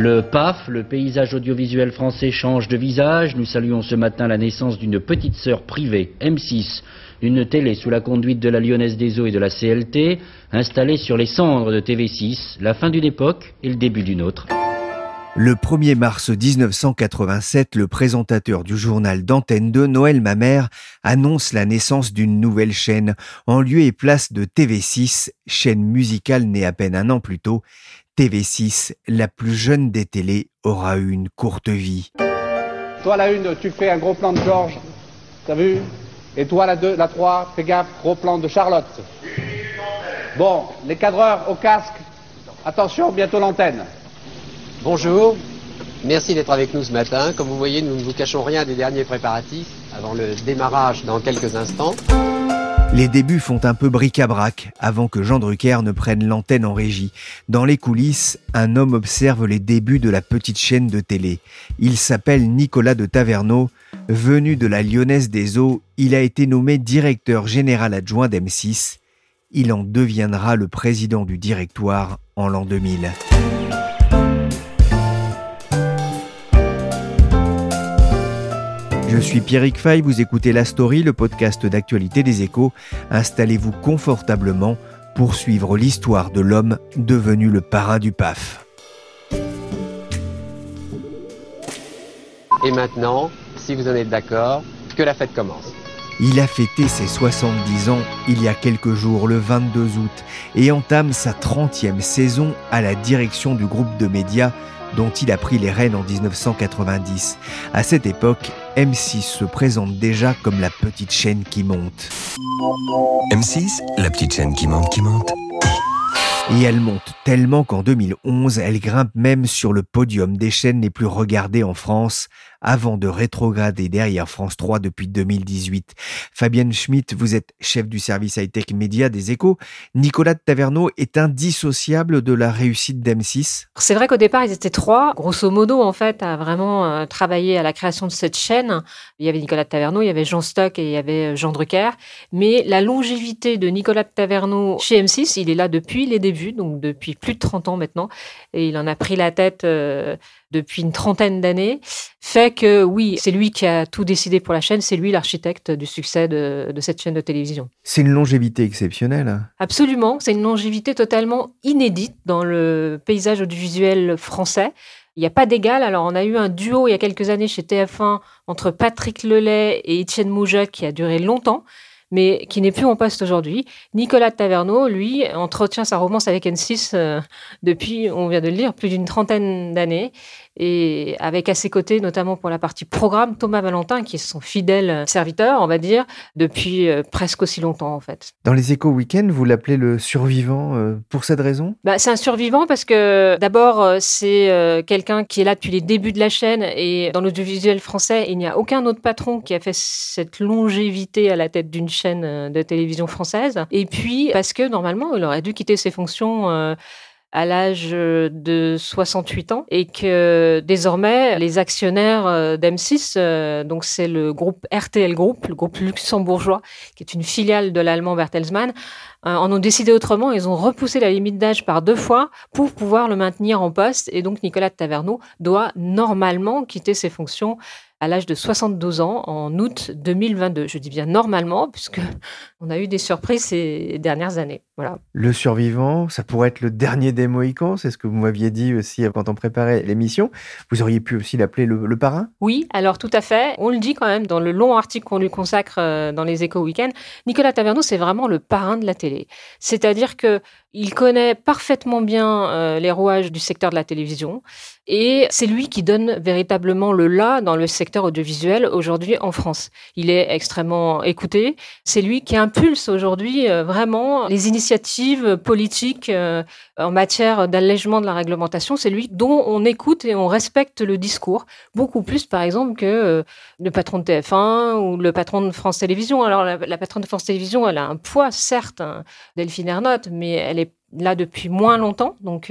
Le PAF, le paysage audiovisuel français, change de visage. Nous saluons ce matin la naissance d'une petite sœur privée, M6, une télé sous la conduite de la Lyonnaise des Eaux et de la CLT, installée sur les cendres de TV6, la fin d'une époque et le début d'une autre. Le 1er mars 1987, le présentateur du journal d'Antenne 2, Noël Mamère, annonce la naissance d'une nouvelle chaîne en lieu et place de TV6, chaîne musicale née à peine un an plus tôt. TV6, la plus jeune des télés, aura eu une courte vie. Toi la une, tu fais un gros plan de Georges, t'as vu? Et toi la 2, la 3, fais gaffe, gros plan de Charlotte. Bon, les cadreurs au casque, attention, bientôt l'antenne. Bonjour, merci d'être avec nous ce matin. Comme vous voyez, nous ne vous cachons rien des derniers préparatifs avant le démarrage dans quelques instants. Les débuts font un peu bric-à-brac avant que Jean Drucker ne prenne l'antenne en régie. Dans les coulisses, un homme observe les débuts de la petite chaîne de télé. Il s'appelle Nicolas de Taverneau. Venu de la Lyonnaise des Eaux, il a été nommé directeur général adjoint d'M6. Il en deviendra le président du directoire en l'an 2000. Je suis Pierrick Fay, vous écoutez La Story, le podcast d'actualité des échos. Installez-vous confortablement pour suivre l'histoire de l'homme devenu le parrain du PAF. Et maintenant, si vous en êtes d'accord, que la fête commence. Il a fêté ses 70 ans il y a quelques jours, le 22 août, et entame sa 30e saison à la direction du groupe de médias dont il a pris les rênes en 1990. À cette époque, M6 se présente déjà comme la petite chaîne qui monte. M6, la petite chaîne qui monte, qui monte. Et elle monte tellement qu'en 2011, elle grimpe même sur le podium des chaînes les plus regardées en France, avant de rétrograder derrière France 3 depuis 2018. Fabienne Schmitt, vous êtes chef du service high-tech média des échos. Nicolas de Taverneau est indissociable de la réussite d'M6 C'est vrai qu'au départ, ils étaient trois, grosso modo, en fait, à vraiment euh, travailler à la création de cette chaîne. Il y avait Nicolas de Taverneau, il y avait Jean Stock et il y avait euh, Jean Drucker. Mais la longévité de Nicolas de Taverneau chez M6, il est là depuis les débuts, donc depuis plus de 30 ans maintenant. Et il en a pris la tête euh, depuis une trentaine d'années, fait que oui, c'est lui qui a tout décidé pour la chaîne, c'est lui l'architecte du succès de, de, cette chaîne de télévision. C'est une longévité exceptionnelle. Absolument, c'est une longévité totalement inédite dans le paysage audiovisuel français. Il n'y a pas d'égal. Alors, on a eu un duo il y a quelques années chez TF1 entre Patrick Lelay et Étienne Moujac qui a duré longtemps mais qui n'est plus en poste aujourd'hui. Nicolas Taverneau, lui, entretient sa romance avec N6 euh, depuis, on vient de le lire, plus d'une trentaine d'années et avec à ses côtés, notamment pour la partie programme, Thomas Valentin, qui est son fidèle serviteur, on va dire, depuis euh, presque aussi longtemps, en fait. Dans les échos week-end, vous l'appelez le survivant euh, pour cette raison? Bah, C'est un survivant parce que d'abord, c'est quelqu'un qui est là depuis les débuts de la chaîne et dans l'audiovisuel français, il n'y a aucun autre patron qui a fait cette longévité à la tête d'une chaîne de télévision française. Et puis, parce que normalement, il aurait dû quitter ses fonctions à l'âge de 68 ans et que désormais les actionnaires euh, d'M6, euh, donc c'est le groupe RTL Group, le groupe luxembourgeois, qui est une filiale de l'allemand Bertelsmann, euh, en ont décidé autrement. Ils ont repoussé la limite d'âge par deux fois pour pouvoir le maintenir en poste et donc Nicolas de Taverneau doit normalement quitter ses fonctions à l'âge de 72 ans en août 2022. Je dis bien normalement, puisque on a eu des surprises ces dernières années. Voilà. Le survivant, ça pourrait être le dernier des Mohicans, c'est ce que vous m'aviez dit aussi quand on préparait l'émission. Vous auriez pu aussi l'appeler le, parrain? Oui, alors tout à fait. On le dit quand même dans le long article qu'on lui consacre euh, dans les Échos Week-end. Nicolas Taverneau, c'est vraiment le parrain de la télé. C'est-à-dire que il connaît parfaitement bien euh, les rouages du secteur de la télévision et c'est lui qui donne véritablement le là dans le secteur audiovisuel aujourd'hui en France. Il est extrêmement écouté. C'est lui qui impulse aujourd'hui euh, vraiment les initiatives politiques euh, en matière d'allègement de la réglementation. C'est lui dont on écoute et on respecte le discours beaucoup plus, par exemple, que le patron de TF1 ou le patron de France Télévisions. Alors la, patronne de France Télévisions, elle a un poids certes, hein, Delphine Ernotte, mais elle là depuis moins longtemps. Donc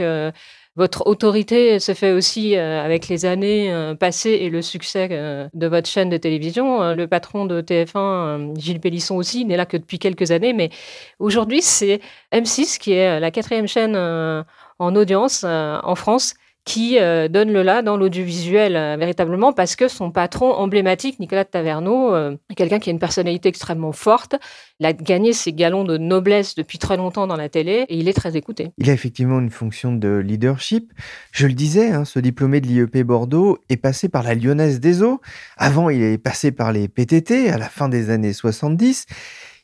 votre autorité se fait aussi euh, avec les années euh, passées et le succès euh, de votre chaîne de télévision. Le patron de TF1, Gilles Pélisson aussi, n'est là que depuis quelques années, mais aujourd'hui, c'est M6 qui est la quatrième chaîne en audience en France qui euh, donne le là dans l'audiovisuel euh, véritablement parce que son patron emblématique, Nicolas Taverneau, euh, quelqu'un qui a une personnalité extrêmement forte. Il a gagné ses galons de noblesse depuis très longtemps dans la télé et il est très écouté. Il a effectivement une fonction de leadership. Je le disais, hein, ce diplômé de l'IEP Bordeaux est passé par la Lyonnaise des Eaux. Avant, il est passé par les PTT à la fin des années 70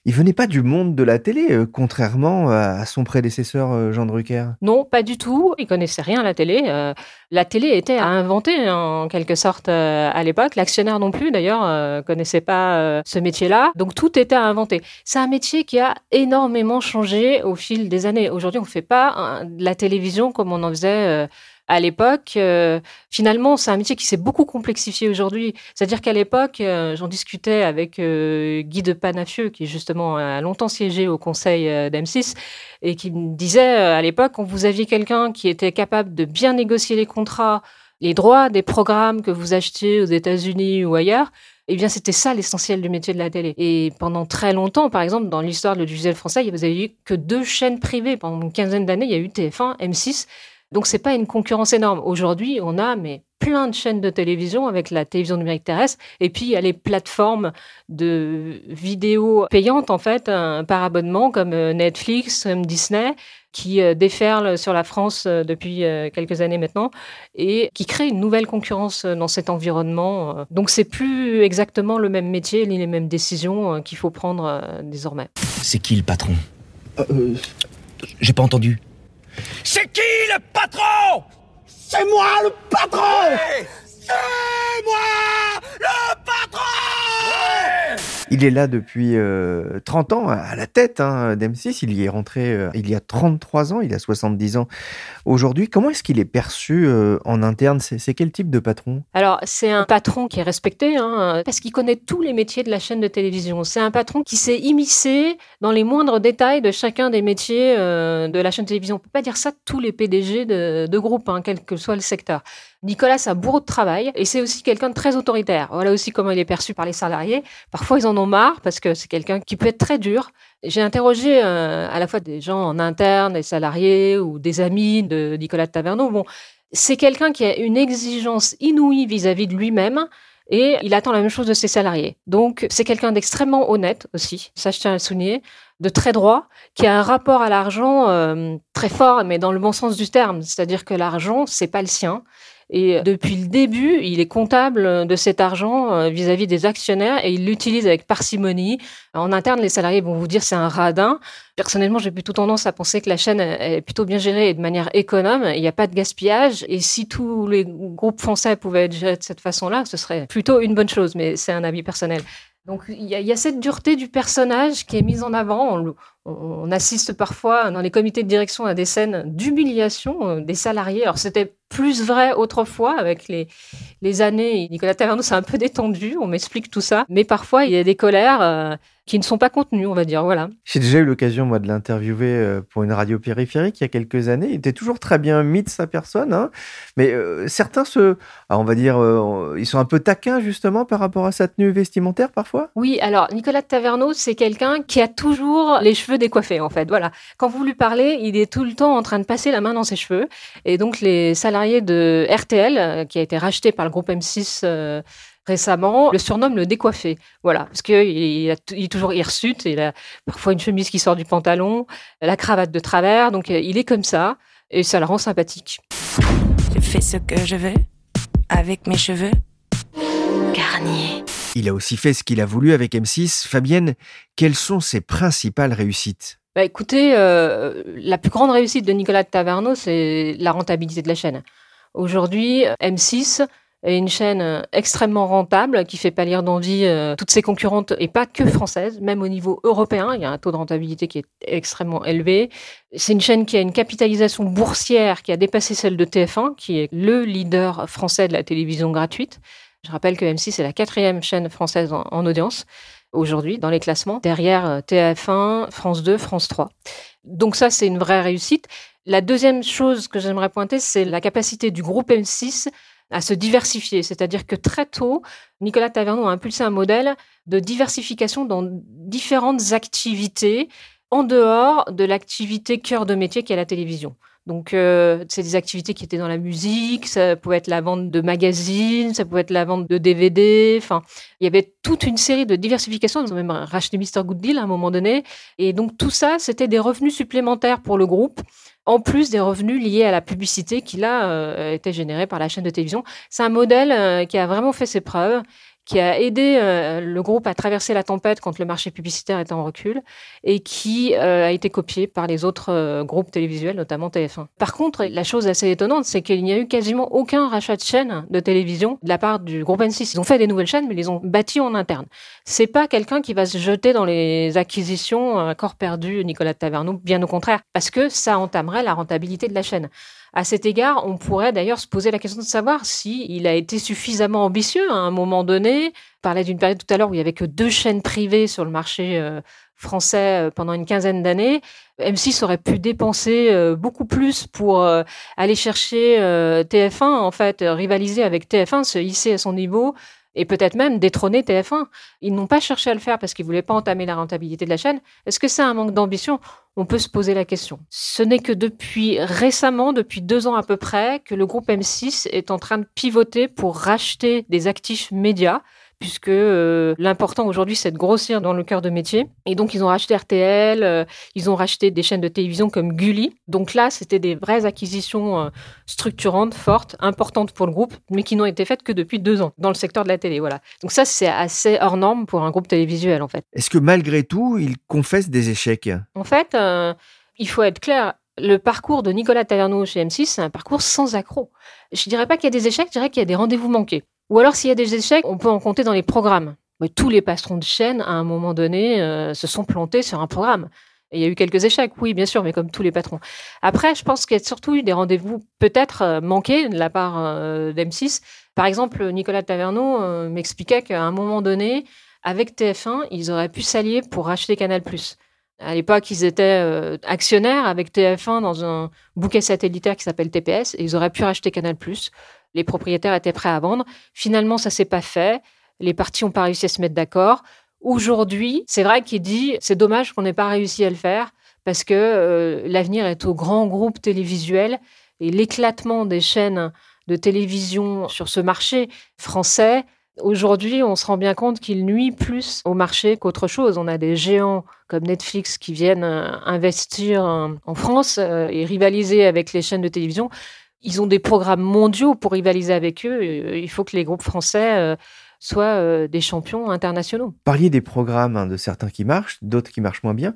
il venait pas du monde de la télé, euh, contrairement à son prédécesseur euh, Jean Drucker. Non, pas du tout. Il connaissait rien à la télé. Euh, la télé était à inventer en quelque sorte à l'époque. L'actionnaire non plus, d'ailleurs, connaissait pas ce métier-là. Donc tout était à inventer. C'est un métier qui a énormément changé au fil des années. Aujourd'hui, on ne fait pas de la télévision comme on en faisait à l'époque. Euh, finalement, c'est un métier qui s'est beaucoup complexifié aujourd'hui. C'est-à-dire qu'à l'époque, euh, j'en discutais avec euh, Guy de Panafieux, qui justement a longtemps siégé au conseil d'M6, et qui me disait à l'époque, quand vous aviez quelqu'un qui était capable de bien négocier les contrats, les droits des programmes que vous achetiez aux États-Unis ou ailleurs, eh bien, c'était ça l'essentiel du métier de la télé. Et pendant très longtemps, par exemple, dans l'histoire de l'audiovisuel français, vous avez eu que deux chaînes privées. Pendant une quinzaine d'années, il y a eu TF1, M6 donc c'est pas une concurrence énorme. Aujourd'hui, on a mais plein de chaînes de télévision avec la télévision numérique terrestre et puis il y a les plateformes de vidéos payantes en fait par abonnement comme euh, Netflix, comme Disney qui euh, déferlent sur la France euh, depuis quelques années maintenant et qui créent une nouvelle concurrence dans cet environnement. Donc c'est plus exactement le même métier ni les mêmes décisions qu'il faut prendre désormais. C'est qui le patron? J'ai pas entendu. C'est qui le patron? C'est moi le patron! C'est moi le patron il est là depuis 30 euh, ans à la tête hein, d'M6. Il y est rentré euh, il y a 33 ans, il a 70 ans aujourd'hui. Comment est-ce qu'il est perçu euh, en interne? C'est quel type de patron? Alors, c'est un patron qui est respecté hein, parce qu'il connaît tous les métiers de la chaîne de télévision. C'est un patron qui s'est immiscé dans les moindres détails de chacun des métiers de la chaîne de télévision. On ne peut pas dire ça de tous les PDG de, de groupes, hein, quel que soit le secteur. Nicolas, c'est un bourreau de travail et c'est aussi quelqu'un de très autoritaire. Voilà aussi comment il est perçu par les salariés. Parfois, ils en ont marre parce que c'est quelqu'un qui peut être très dur. J'ai interrogé euh, à la fois des gens en interne, des salariés ou des amis de Nicolas de Taverneau. Bon, c'est quelqu'un qui a une exigence inouïe vis-à-vis de lui-même et il attend la même chose de ses salariés. Donc, c'est quelqu'un d'extrêmement honnête aussi, ça je tiens à le souligner, de très droit, qui a un rapport à l'argent euh, très fort, mais dans le bon sens du terme. C'est-à-dire que l'argent, c'est pas le sien. Et depuis le début, il est comptable de cet argent euh, vis-à-vis des actionnaires et il l'utilise avec parcimonie. En interne, les salariés vont vous dire c'est un radin. Personnellement, j'ai plutôt tendance à penser que la chaîne est plutôt bien gérée et de manière économe. Il n'y a pas de gaspillage. Et si tous les groupes français pouvaient être gérés de cette façon-là, ce serait plutôt une bonne chose. Mais c'est un avis personnel. Donc il y, a, cette dureté du personnage qui est mise en avant. On, assiste parfois dans les comités de direction à des scènes d'humiliation euh, des salariés. Alors c'était plus vrai autrefois avec les, les années. Nicolas Taverneau s'est un peu détendu, on m'explique tout ça. Mais parfois il y a des colères. Euh, qui ne sont pas contenus, on va dire. Voilà. J'ai déjà eu l'occasion, moi, de l'interviewer euh, pour une radio périphérique il y a quelques années. Il était toujours très bien mis de sa personne, hein. mais euh, certains se, ah, on va dire, euh, ils sont un peu taquins justement par rapport à sa tenue vestimentaire parfois? Oui, alors Nicolas Taverneau, c'est quelqu'un qui a toujours les cheveux décoiffés, en fait. Voilà. Quand vous lui parlez, il est tout le temps en train de passer la main dans ses cheveux. Et donc les salariés de RTL, qui a été racheté par le groupe M6 récemment le surnomme le décoiffé. Voilà, parce qu'il il est toujours hirsute, il a parfois une chemise qui sort du pantalon, la cravate de travers, donc euh, il est comme ça, et ça le rend sympathique. Je fais ce que je veux, avec mes cheveux. Garnier. Il a aussi fait ce qu'il a voulu avec M6. Fabienne, quelles sont ses principales réussites? Bah écoutez, euh, la plus grande réussite de Nicolas Taverneau, c'est la rentabilité de la chaîne. Aujourd'hui, M6 est une chaîne extrêmement rentable qui fait pâlir d'envie euh, toutes ses concurrentes et pas que françaises, même au niveau européen, il y a un taux de rentabilité qui est extrêmement élevé. C'est une chaîne qui a une capitalisation boursière qui a dépassé celle de TF1, qui est le leader français de la télévision gratuite. Je rappelle que M6 est la quatrième chaîne française en audience aujourd'hui dans les classements, derrière euh, TF1, France 2, France 3. Donc ça, c'est une vraie réussite. La deuxième chose que j'aimerais pointer, c'est la capacité du groupe M6 à se diversifier. C'est-à-dire que très tôt, Nicolas Taverneau a impulsé un modèle de diversification dans différentes activités en dehors de l'activité cœur de métier qui est la télévision. Donc, euh, c'est des activités qui étaient dans la musique, ça pouvait être la vente de magazines, ça pouvait être la vente de DVD. Enfin, il y avait toute une série de diversifications. Ils ont même racheté Mr. Good Deal à un moment donné. Et donc, tout ça, c'était des revenus supplémentaires pour le groupe, en plus des revenus liés à la publicité qui, là, euh, était générée par la chaîne de télévision. C'est un modèle euh, qui a vraiment fait ses preuves qui a aidé euh, le groupe à traverser la tempête quand le marché publicitaire était en recul et qui euh, a été copié par les autres euh, groupes télévisuels, notamment TF1. Par contre, la chose assez étonnante, c'est qu'il n'y a eu quasiment aucun rachat de chaînes de télévision de la part du groupe N6. Ils ont fait des nouvelles chaînes, mais ils les ont bâties en interne. C'est pas quelqu'un qui va se jeter dans les acquisitions à corps perdu, Nicolas Taverneau, bien au contraire, parce que ça entamerait la rentabilité de la chaîne. À cet égard, on pourrait d'ailleurs se poser la question de savoir si il a été suffisamment ambitieux à un moment donné. On parlait d'une période tout à l'heure où il y avait que deux chaînes privées sur le marché euh, français euh, pendant une quinzaine d'années. M6 aurait pu dépenser euh, beaucoup plus pour aller chercher TF1, en fait, rivaliser avec TF1, se hisser à son niveau et peut-être même détrôner TF1. Ils n'ont pas cherché à le faire parce qu'ils voulaient pas entamer la rentabilité de la chaîne. Est-ce que c'est un manque d'ambition? On peut se poser la question. Ce n'est que depuis récemment, depuis deux ans à peu près, que le groupe M6 est en train de pivoter pour racheter des actifs médias puisque euh, l'important aujourd'hui, c'est de grossir dans le cœur de métier. Et donc, ils ont racheté RTL, euh, ils ont racheté des chaînes de télévision comme Gulli. Donc là, c'était des vraies acquisitions euh, structurantes, fortes, importantes pour le groupe, mais qui n'ont été faites que depuis deux ans dans le secteur de la télé. Voilà. Donc ça, c'est assez hors norme pour un groupe télévisuel, en fait. Est-ce que malgré tout, il confesse des échecs? En fait, il faut être clair. Le parcours de Nicolas Taverneau chez M6, c'est un parcours sans accroc. Je dirais pas qu'il y a des échecs, je dirais qu'il y a des rendez-vous manqués. Ou alors, s'il y a des échecs, on peut en compter dans les programmes. Tous les patrons de chaîne, à un moment donné, euh, se sont plantés sur un programme. Il y a eu quelques échecs, oui, bien sûr, mais comme tous les patrons. Après, je pense qu'il y a surtout eu des rendez-vous peut-être euh, manqués de la part euh, d'M6. Par exemple, Nicolas Taverneau m'expliquait qu'à un moment donné, avec TF1, ils auraient pu s'allier pour racheter Canal+. À l'époque, ils étaient actionnaires avec TF1 dans un bouquet satellitaire qui s'appelle TPS, et ils auraient pu racheter Canal+ les propriétaires étaient prêts à vendre. Finalement, ça s'est pas fait. Les parties n'ont pas réussi à se mettre d'accord. Aujourd'hui, c'est vrai qu'il dit c'est dommage qu'on n'ait pas réussi à le faire parce que euh, l'avenir est au grand groupe télévisuel et l'éclatement des chaînes de télévision sur ce marché français. Aujourd'hui, on se rend bien compte qu'il nuit plus au marché qu'autre chose. On a des géants comme Netflix qui viennent euh, investir en France euh, et rivaliser avec les chaînes de télévision ils ont des programmes mondiaux pour rivaliser avec eux. Euh, il faut que les groupes français euh, soient euh, des champions internationaux. Parliez des programmes hein, de certains qui marchent, d'autres qui marchent moins bien.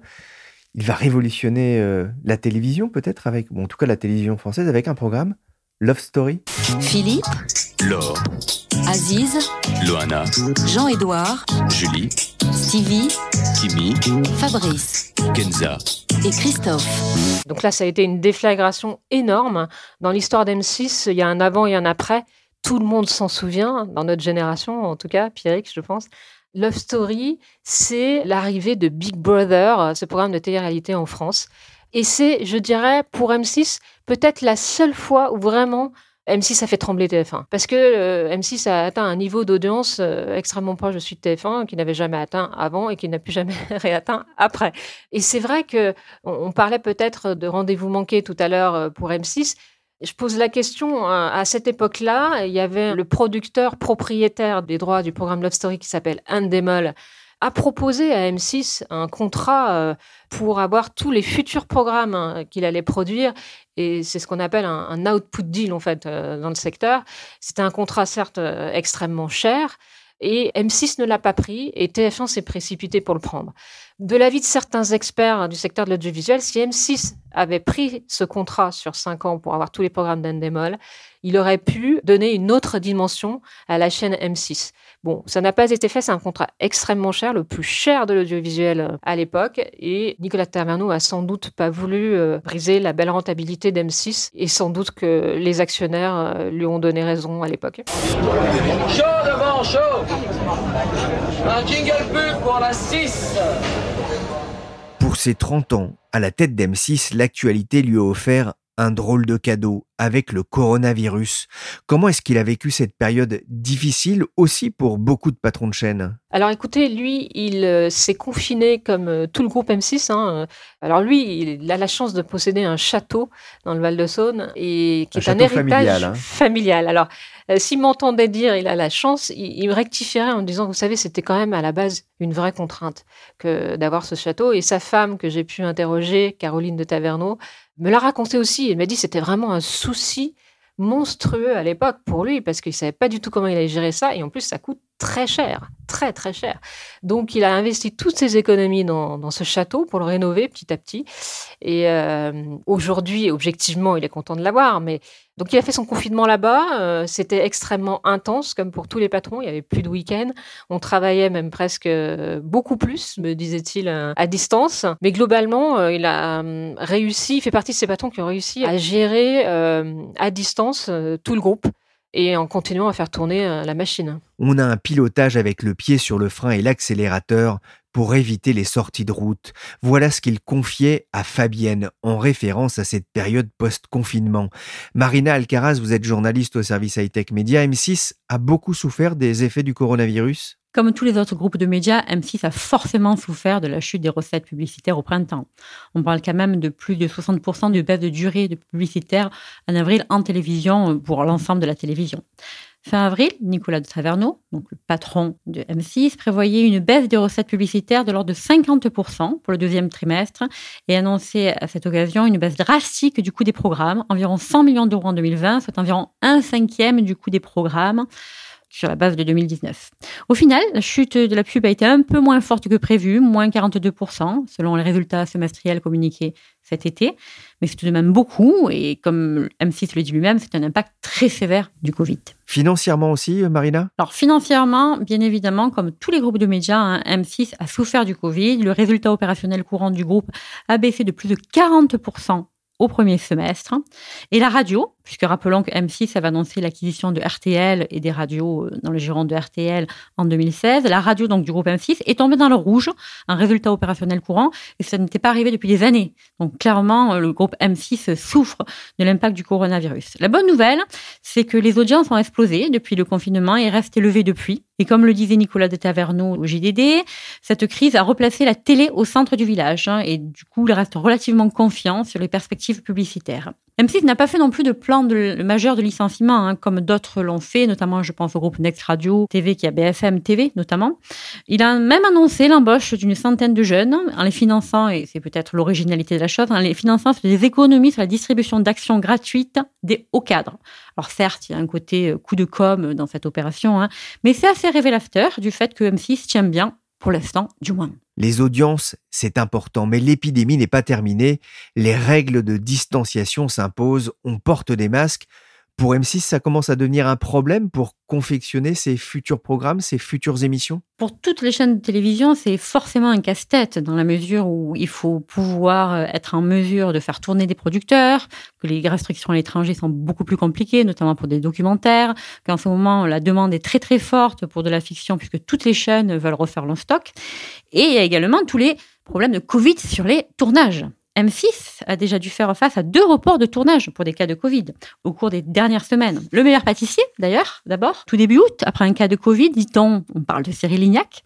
Il va révolutionner la télévision peut-être avec, en tout cas la télévision française avec un programme Love Story. Philippe, Laure, Aziz, Loana, Jean-Édouard, Julie, Stevie, Kimi, Fabrice Kenza et Christophe. Donc là, ça a été une déflagration énorme. Dans l'histoire d'M6, il y a un avant et un après. Tout le monde s'en souvient, dans notre génération en tout cas, Pierrick, je pense. Love Story, c'est l'arrivée de Big Brother, ce programme de télé-réalité en France. Et c'est, je dirais, pour M6, peut-être la seule fois où vraiment M6 a fait trembler TF1 parce que euh, M6 a atteint un niveau d'audience euh, extrêmement proche de celui de TF1 qu'il n'avait jamais atteint avant et qu'il n'a plus jamais réatteint après. Et c'est vrai que on, parlait peut-être de rendez-vous manqué tout à l'heure euh, pour M6. Je pose la question, à cette époque-là, il y avait le producteur propriétaire des droits du programme Love Story qui s'appelle Endemol, a proposé à M6 un contrat euh, pour avoir tous les futurs programmes hein, qu'il allait produire. Et c'est ce qu'on appelle un, output deal, en fait, euh, dans le secteur. C'était un contrat, certes, extrêmement cher. Et M6 ne l'a pas pris et TF1 s'est précipité pour le prendre. De l'avis de certains experts du secteur de l'audiovisuel, si M6 avait pris ce contrat sur cinq ans pour avoir tous les programmes d'Endemol, il aurait pu donner une autre dimension à la chaîne M6. Bon, ça n'a pas été fait, c'est un contrat extrêmement cher, le plus cher de l'audiovisuel euh, à l'époque, et Nicolas Taverneau a sans doute pas voulu euh, briser la belle rentabilité d'M6, et sans doute que les actionnaires euh, lui ont donné raison à l'époque. Chaud devant chaud Un jingle pub pour la 6 pour ses 30 ans, à la tête d'M6, l'actualité lui a offert un drôle de cadeau avec le coronavirus. Comment est-ce qu'il a vécu cette période difficile aussi pour beaucoup de patrons de chaîne? Alors écoutez, lui, il euh, s'est confiné comme euh, tout le groupe M6. Hein. Alors lui, il a la chance de posséder un château dans le Val-de-Saône et qui est un héritage familial. Hein. familial. Alors euh, s'il m'entendait dire il a la chance, il, me rectifierait en disant, vous savez, c'était quand même à la base une vraie contrainte que d'avoir ce château. Et sa femme que j'ai pu interroger, Caroline de Taverneau, me l'a raconté aussi. Elle m'a dit c'était vraiment un souci monstrueux à l'époque pour lui parce qu'il savait pas du tout comment il allait gérer ça et en plus ça coûte très cher, très très cher. Donc il a investi toutes ses économies dans, ce château pour le rénover petit à petit. Et euh, aujourd'hui, objectivement, il est content de l'avoir. Mais donc il a fait son confinement là-bas. Euh, c'était extrêmement intense, comme pour tous les patrons. Il y avait plus de week-end. On travaillait même presque euh, beaucoup plus, me disait-il, à distance. Mais globalement, il a réussi. Il fait partie de ces patrons qui ont réussi à gérer à distance tout le groupe et en continuant à faire tourner euh, la machine. On a un pilotage avec le pied sur le frein et l'accélérateur pour éviter les sorties de route. Voilà ce qu'il confiait à Fabienne en référence à cette période post-confinement. Marina Alcaraz, vous êtes journaliste au service high-tech média. M6 a beaucoup souffert des effets du coronavirus comme tous les autres groupes de médias, M6 a forcément souffert de la chute des recettes publicitaires au printemps. On parle quand même de plus de 60% de baisse de durée de publicitaire en avril en télévision pour l'ensemble de la télévision. Fin avril, Nicolas de Taverneau, donc le patron de M6, prévoyait une baisse des recettes publicitaires de l'ordre de 50% pour le deuxième trimestre et annonçait à cette occasion une baisse drastique du coût des programmes, environ 100 millions d'euros en 2020, soit environ un cinquième du coût des programmes sur la base de 2019. Au final, la chute de la pub a été un peu moins forte que prévu, moins 42%, selon les résultats semestriels communiqués cet été, mais c'est tout de même beaucoup, et comme M6 le dit lui-même, c'est un impact très sévère du Covid. Financièrement aussi, Marina? Alors financièrement, bien évidemment, comme tous les groupes de médias, hein, M6 a souffert du Covid. Le résultat opérationnel courant du groupe a baissé de plus de 40% au premier semestre. Et la radio, puisque rappelons que M6 avait annoncé l'acquisition de RTL et des radios euh, dans le giron de RTL en 2016, la radio donc du groupe M6 est tombée dans le rouge, un résultat opérationnel courant, et ça n'était pas arrivé depuis des années. Donc clairement, euh, le groupe M6 souffre de l'impact du coronavirus. La bonne nouvelle, c'est que les audiences ont explosé depuis le confinement et restent élevées depuis. Et comme le disait Nicolas de Taverneau au JDD, cette crise a replacé la télé au centre du village hein, et du coup, il reste relativement confiant sur les perspectives publicitaires. M6 n'a pas fait non plus de plan de, majeur de licenciement, hein, comme d'autres l'ont fait, notamment je pense au groupe Next Radio TV qui a BFM TV notamment. Il a même annoncé l'embauche d'une centaine de jeunes en les finançant, et c'est peut-être l'originalité de la chose, en les finançant sur des économies sur la distribution d'actions gratuites des hauts cadres. Alors certes, il y a un côté euh, coup de com dans cette opération, hein, mais c'est assez révélateur du fait que M6 tient bien pour l'instant du moins. Les audiences, c'est important, mais l'épidémie n'est pas terminée. Les règles de distanciation s'imposent, on porte des masques. Pour M6, ça commence à devenir un problème pour confectionner ses futurs programmes, ses futures émissions? Pour toutes les chaînes de télévision, c'est forcément un casse-tête dans la mesure où il faut pouvoir euh, être en mesure de faire tourner des producteurs, que les restrictions à l'étranger sont beaucoup plus compliquées, notamment pour des documentaires, qu'en ce moment la demande est très très forte pour de la fiction puisque toutes les chaînes veulent refaire leur stock. Et il y a également tous les problèmes de Covid sur les tournages. M6 a déjà dû faire face à deux reports de tournage pour des cas de Covid au cours des dernières semaines. Le meilleur pâtissier, d'ailleurs, d'abord, tout début août, après un cas de Covid, dit-on, on parle de Cyril Lignac,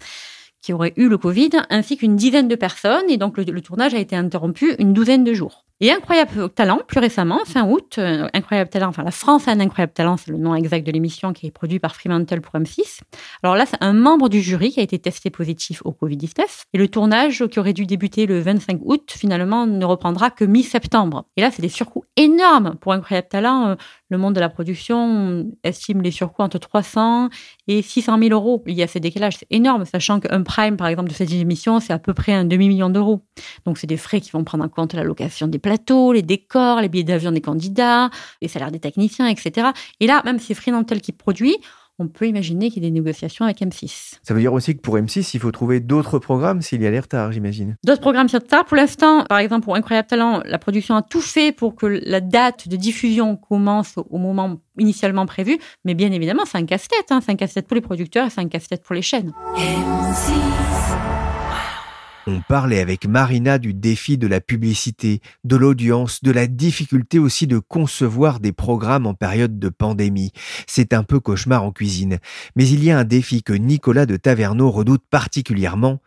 qui aurait eu le Covid, ainsi qu'une dizaine de personnes, et donc le, tournage a été interrompu une douzaine de jours. Et Incroyable Talent, plus récemment, fin août, euh, Incroyable Talent, enfin la France a un Incroyable Talent, c'est le nom exact de l'émission qui est produit par Fremantle pour M6. Alors là, c'est un membre du jury qui a été testé positif au Covid-19. Et le tournage, qui aurait dû débuter le 25 août, finalement ne reprendra que mi-septembre. Et là, c'est des surcoûts énormes pour Incroyable Talent. Euh, le monde de la production estime les surcoûts entre 300 et 600 000 euros. Il y a ces décalages, c'est énorme, sachant qu'un prime, par exemple, de cette émission, c'est à peu près un demi-million d'euros. Donc, c'est des frais qui vont prendre en compte la location des plateaux, les décors, les billets d'avion des candidats, les salaires des techniciens, etc. Et là, même si c'est Fremantle qui produit, on peut imaginer qu'il y ait des négociations avec M6. Ça veut dire aussi que pour M6, il faut trouver d'autres programmes s'il y a des retards, j'imagine. D'autres programmes sur retard. Pour l'instant, par exemple, pour Incroyable Talent, la production a tout fait pour que la date de diffusion commence au moment initialement prévu. Mais bien évidemment, c'est un casse-tête. Hein. C'est un casse-tête pour les producteurs et c'est un casse-tête pour les chaînes. On parlait avec Marina du défi de la publicité, de l'audience, de la difficulté aussi de concevoir des programmes en période de pandémie. C'est un peu cauchemar en cuisine. Mais il y a un défi que Nicolas de Taverneau redoute particulièrement.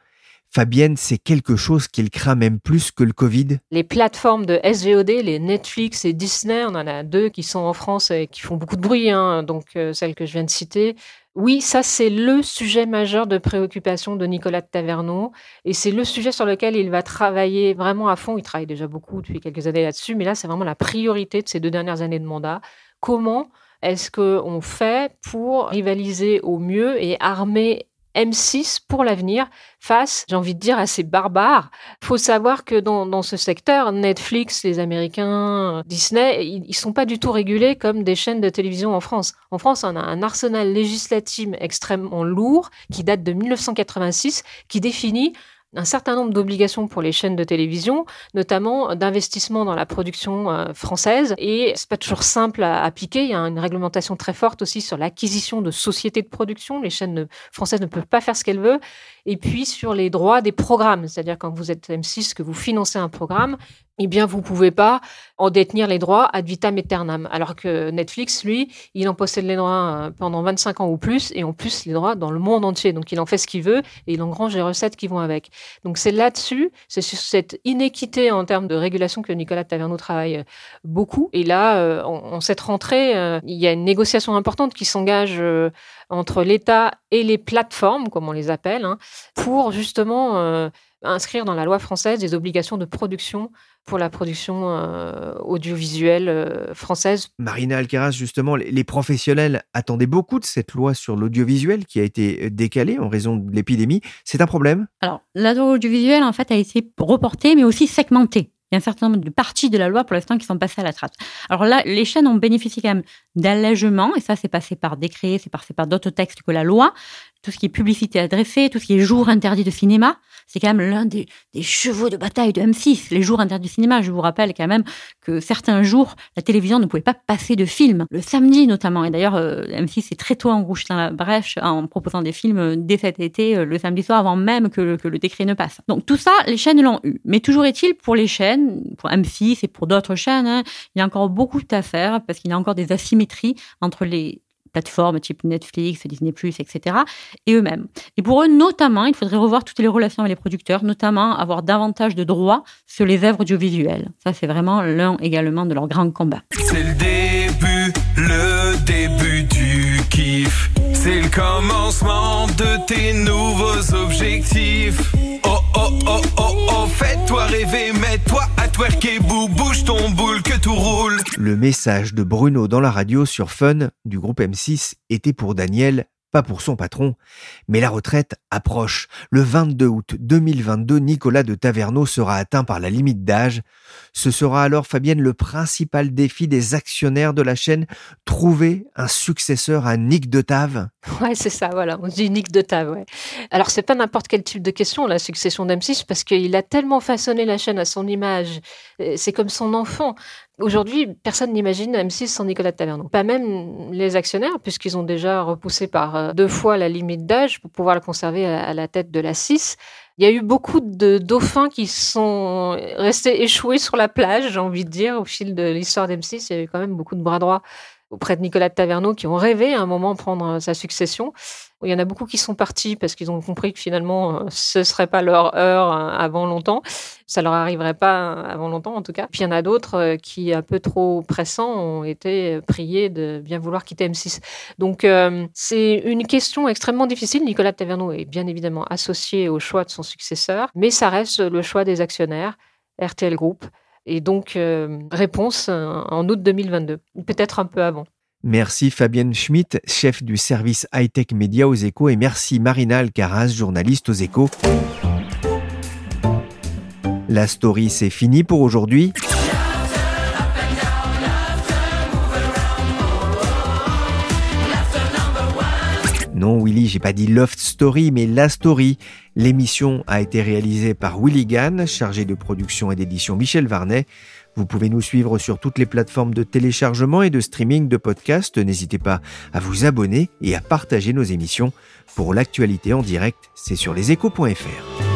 Fabienne, c'est quelque chose qu'il craint même plus que le Covid? Les plateformes de SVOD, les Netflix et Disney, on en a deux qui sont en France et qui font beaucoup de bruit, hein, donc euh, celles que je viens de citer, oui, ça c'est le sujet majeur de préoccupation de Nicolas de Taverneau et c'est le sujet sur lequel il va travailler vraiment à fond. Il travaille déjà beaucoup depuis quelques années là-dessus, mais là c'est vraiment la priorité de ces deux dernières années de mandat. Comment est-ce qu'on fait pour rivaliser au mieux et armer M6 pour l'avenir face, j'ai envie de dire, à ces barbares. Faut savoir que dans, ce secteur, Netflix, les Américains, Disney, ils, ne sont pas du tout régulés comme des chaînes de télévision en France. En France, on a un arsenal législatif extrêmement lourd qui date de 1986, qui définit un certain nombre d'obligations pour les chaînes de télévision, notamment d'investissement dans la production euh, française. Et c'est pas toujours simple à appliquer. Il y a une réglementation très forte aussi sur l'acquisition de sociétés de production. Les chaînes françaises ne peuvent pas faire ce qu'elles veulent. Et puis sur les droits des programmes, c'est-à-dire quand vous êtes M6 que vous financez un programme, eh bien, vous pouvez pas en détenir les droits ad vitam aeternam. Alors que Netflix, lui, il en possède les droits euh, pendant 25 ans ou plus, et en plus les droits dans le monde entier. Donc, il en fait ce qu'il veut, et il engrange les recettes qui vont avec. Donc, c'est là-dessus, c'est sur cette inéquité en termes de régulation que Nicolas Taverneau travaille euh, beaucoup. Et là, euh, en, cette rentrée, il y a une négociation importante qui s'engage entre l'État et les plateformes, comme on les appelle, hein, pour justement inscrire dans la loi française des obligations de production pour la production euh, audiovisuelle euh, française. Marina Alcaraz, justement, les professionnels attendaient beaucoup de cette loi sur l'audiovisuel qui a été décalée en raison de l'épidémie. C'est un problème? Alors, l'audiovisuel, en fait, a été reporté, mais aussi segmenté. Il y a un certain nombre de parties de la loi pour l'instant qui sont passées à la trace. Alors là, les chaînes ont bénéficié quand même d'allègements, et ça, c'est passé par décret, c'est passé par d'autres textes que la loi tout ce qui est publicité adressée, tout ce qui est jour interdit de cinéma, c'est quand même l'un des, chevaux de bataille de M6. Les jours interdits de cinéma, je vous rappelle quand même que certains jours, la télévision ne pouvait pas passer de films, le samedi notamment. Et d'ailleurs, euh, M6 est très tôt engouché dans la brèche en proposant des films euh, dès cet été, euh, le samedi soir, avant même que le, que le décret ne passe. Donc tout ça, les chaînes l'ont eu. Mais toujours est-il, pour les chaînes, pour M6 et pour d'autres chaînes, hein, il y a encore beaucoup à faire parce qu'il y a encore des asymétries entre les plateformes type Netflix, Disney+, etc., et eux-mêmes. Et pour eux, notamment, il faudrait revoir toutes les relations avec les producteurs, notamment avoir davantage de droits sur les œuvres audiovisuelles. Ça, c'est vraiment l'un également de leurs grands combats. C'est le début, le début du kiff. C'est le commencement de tes nouveaux objectifs. Oh, oh, oh, oh, Le message de Bruno dans la radio sur Fun du groupe M6 était pour Daniel pas pour son patron. Mais la retraite approche. Le 22 août 2022, Nicolas de Taverneau sera atteint par la limite d'âge. Ce sera alors, Fabienne, le principal défi des actionnaires de la chaîne, trouver un successeur à Nick de Tave. Ouais, c'est ça, voilà. On dit Nick de Tave. Alors, c'est pas n'importe quel type de question, la succession d'M6, parce qu'il a tellement façonné la chaîne à son image. C'est comme son enfant. Aujourd'hui, personne n'imagine M6 sans Nicolas Taverneau. Pas même les actionnaires, puisqu'ils ont déjà repoussé par euh, deux fois la limite d'âge pour pouvoir le conserver à la tête de la 6. Il y a eu beaucoup de dauphins qui sont restés échoués sur la plage, j'ai envie de dire, au fil de l'histoire d'M6. Il y a eu quand même beaucoup de bras droits auprès de Nicolas Taverneau qui ont rêvé à un moment prendre sa succession. Il y en a beaucoup qui sont partis parce qu'ils ont compris que finalement, euh, ce ne serait pas leur heure euh, avant longtemps. Ça leur arriverait pas avant longtemps, en tout cas. Puis il y en a d'autres euh, qui, un peu trop pressants, ont été priés de bien vouloir quitter M6. Donc, c'est une question extrêmement difficile. Nicolas Taverneau est bien évidemment associé au choix de son successeur, mais ça reste le choix des actionnaires, RTL Group. Et donc, réponse en août 2022, peut-être un peu avant. Merci Fabienne Schmitt, chef du service high-tech média aux échos, et merci Marina Alcaraz, journaliste aux échos. La story, c'est fini pour aujourd'hui. Non, Willy, j'ai pas dit Loft Story, mais La Story. L'émission a été réalisée par Willy Gann, chargé de production et d'édition Michel Varnet. Vous pouvez nous suivre sur toutes les plateformes de téléchargement et de streaming de podcasts. N'hésitez pas à vous abonner et à partager nos émissions. Pour l'actualité en direct, c'est sur leséchos.fr.